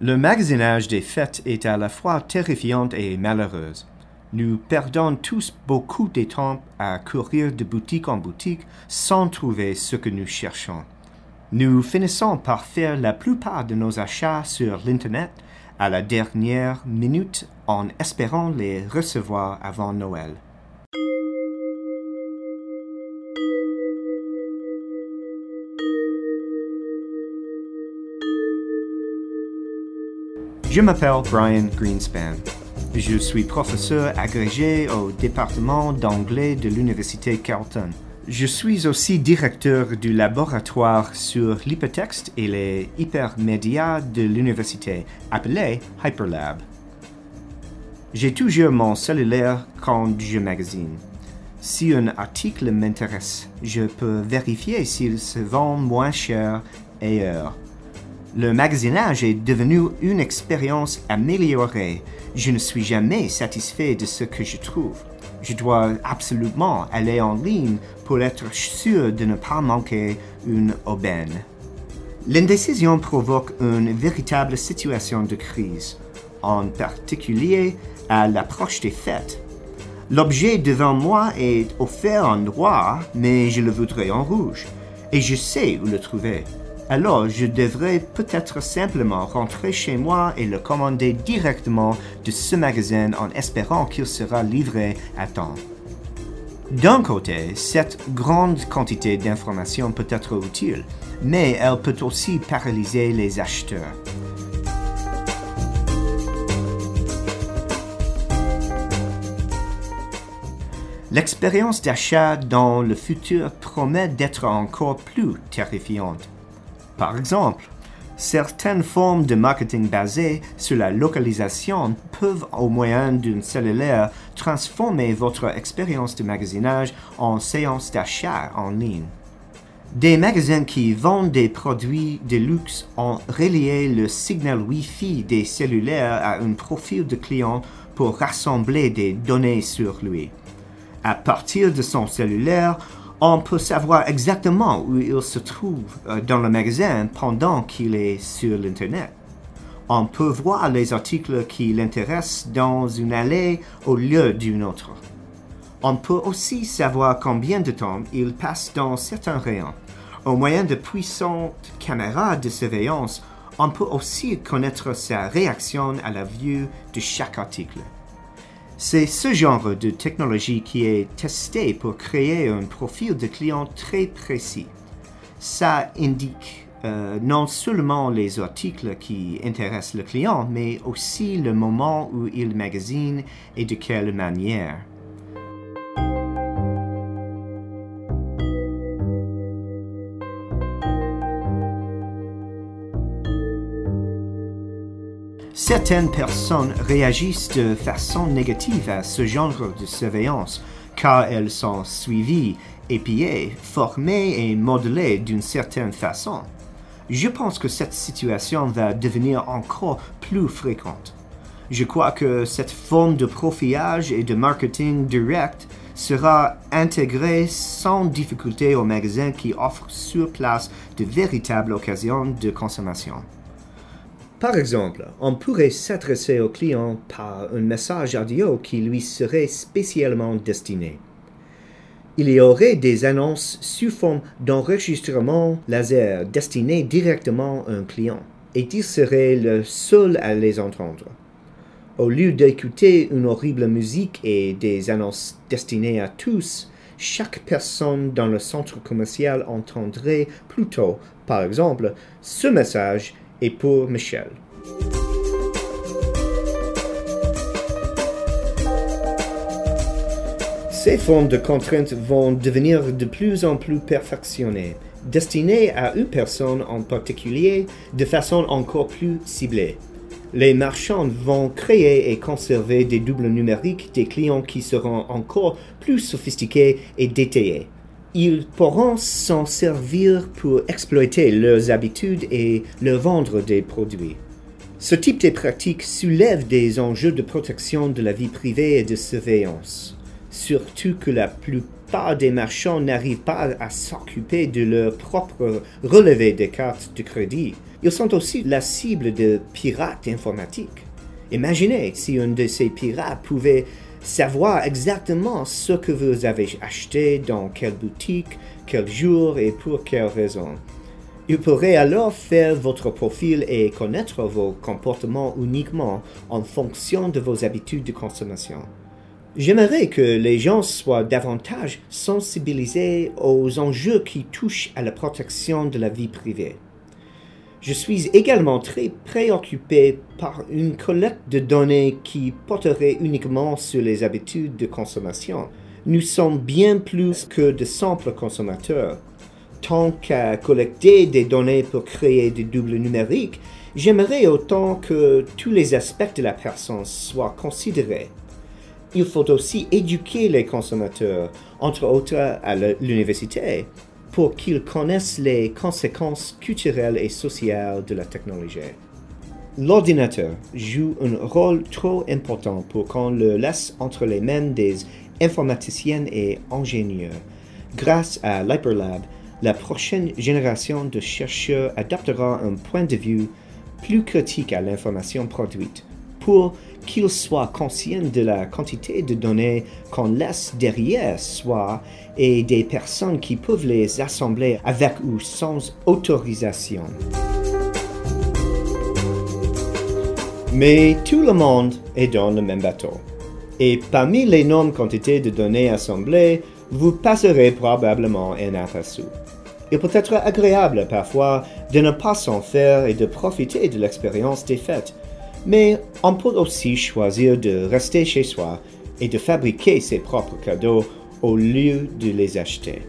Le magasinage des fêtes est à la fois terrifiant et malheureuse. Nous perdons tous beaucoup de temps à courir de boutique en boutique sans trouver ce que nous cherchons. Nous finissons par faire la plupart de nos achats sur l'Internet à la dernière minute en espérant les recevoir avant Noël. Je m'appelle Brian Greenspan. Je suis professeur agrégé au département d'anglais de l'Université Carleton. Je suis aussi directeur du laboratoire sur l'hypertexte et les hypermédias de l'université, appelé Hyperlab. J'ai toujours mon cellulaire quand je magasine. Si un article m'intéresse, je peux vérifier s'il se vend moins cher ailleurs le magasinage est devenu une expérience améliorée. Je ne suis jamais satisfait de ce que je trouve. Je dois absolument aller en ligne pour être sûr de ne pas manquer une aubaine. L'indécision provoque une véritable situation de crise, en particulier à l'approche des fêtes. L'objet devant moi est offert en noir, mais je le voudrais en rouge, et je sais où le trouver alors je devrais peut-être simplement rentrer chez moi et le commander directement de ce magasin en espérant qu'il sera livré à temps. D'un côté, cette grande quantité d'informations peut être utile, mais elle peut aussi paralyser les acheteurs. L'expérience d'achat dans le futur promet d'être encore plus terrifiante. Par exemple, certaines formes de marketing basées sur la localisation peuvent, au moyen d'une cellulaire, transformer votre expérience de magasinage en séance d'achat en ligne. Des magasins qui vendent des produits de luxe ont relié le signal Wi-Fi des cellulaires à un profil de client pour rassembler des données sur lui. À partir de son cellulaire, on peut savoir exactement où il se trouve euh, dans le magasin pendant qu'il est sur l'Internet. On peut voir les articles qui l'intéressent dans une allée au lieu d'une autre. On peut aussi savoir combien de temps il passe dans certains rayons. Au moyen de puissantes caméras de surveillance, on peut aussi connaître sa réaction à la vue de chaque article. C'est ce genre de technologie qui est testé pour créer un profil de client très précis. Ça indique euh, non seulement les articles qui intéressent le client, mais aussi le moment où il magasine et de quelle manière. Certaines personnes réagissent de façon négative à ce genre de surveillance car elles sont suivies, épiées, formées et modelées d'une certaine façon. Je pense que cette situation va devenir encore plus fréquente. Je crois que cette forme de profilage et de marketing direct sera intégrée sans difficulté aux magasins qui offrent sur place de véritables occasions de consommation. Par exemple, on pourrait s'adresser au client par un message audio qui lui serait spécialement destiné. Il y aurait des annonces sous forme d'enregistrement laser destinées directement à un client, et il serait le seul à les entendre. Au lieu d'écouter une horrible musique et des annonces destinées à tous, chaque personne dans le centre commercial entendrait plutôt, par exemple, ce message et pour Michel. Ces formes de contraintes vont devenir de plus en plus perfectionnées, destinées à une personne en particulier de façon encore plus ciblée. Les marchands vont créer et conserver des doubles numériques des clients qui seront encore plus sophistiqués et détaillés ils pourront s'en servir pour exploiter leurs habitudes et leur vendre des produits. Ce type de pratique soulève des enjeux de protection de la vie privée et de surveillance, surtout que la plupart des marchands n'arrivent pas à s'occuper de leur propre relevé des cartes de crédit, Ils sont aussi la cible de pirates informatiques. Imaginez si un de ces pirates pouvait savoir exactement ce que vous avez acheté, dans quelle boutique, quel jour et pour quelle raison. Il pourrait alors faire votre profil et connaître vos comportements uniquement en fonction de vos habitudes de consommation. J'aimerais que les gens soient davantage sensibilisés aux enjeux qui touchent à la protection de la vie privée. Je suis également très préoccupé par une collecte de données qui porterait uniquement sur les habitudes de consommation. Nous sommes bien plus que de simples consommateurs. Tant qu'à collecter des données pour créer des doubles numériques, j'aimerais autant que tous les aspects de la personne soient considérés. Il faut aussi éduquer les consommateurs, entre autres à l'université, pour qu'ils connaissent les conséquences culturelles et sociales de la technologie. L'ordinateur joue un rôle trop important pour qu'on le laisse entre les mains des informaticiens et ingénieurs. Grâce à l'Hyperlab, la prochaine génération de chercheurs adaptera un point de vue plus critique à l'information produite pour qu'ils soient conscients de la quantité de données qu'on laisse derrière soi et des personnes qui peuvent les assembler avec ou sans autorisation. Mais tout le monde est dans le même bateau. Et parmi l'énorme quantité de données assemblées, vous passerez probablement un aperçu. Il peut être agréable parfois de ne pas s'en faire et de profiter de l'expérience des fêtes mais on peut aussi choisir de rester chez soi et de fabriquer ses propres cadeaux au lieu de les acheter.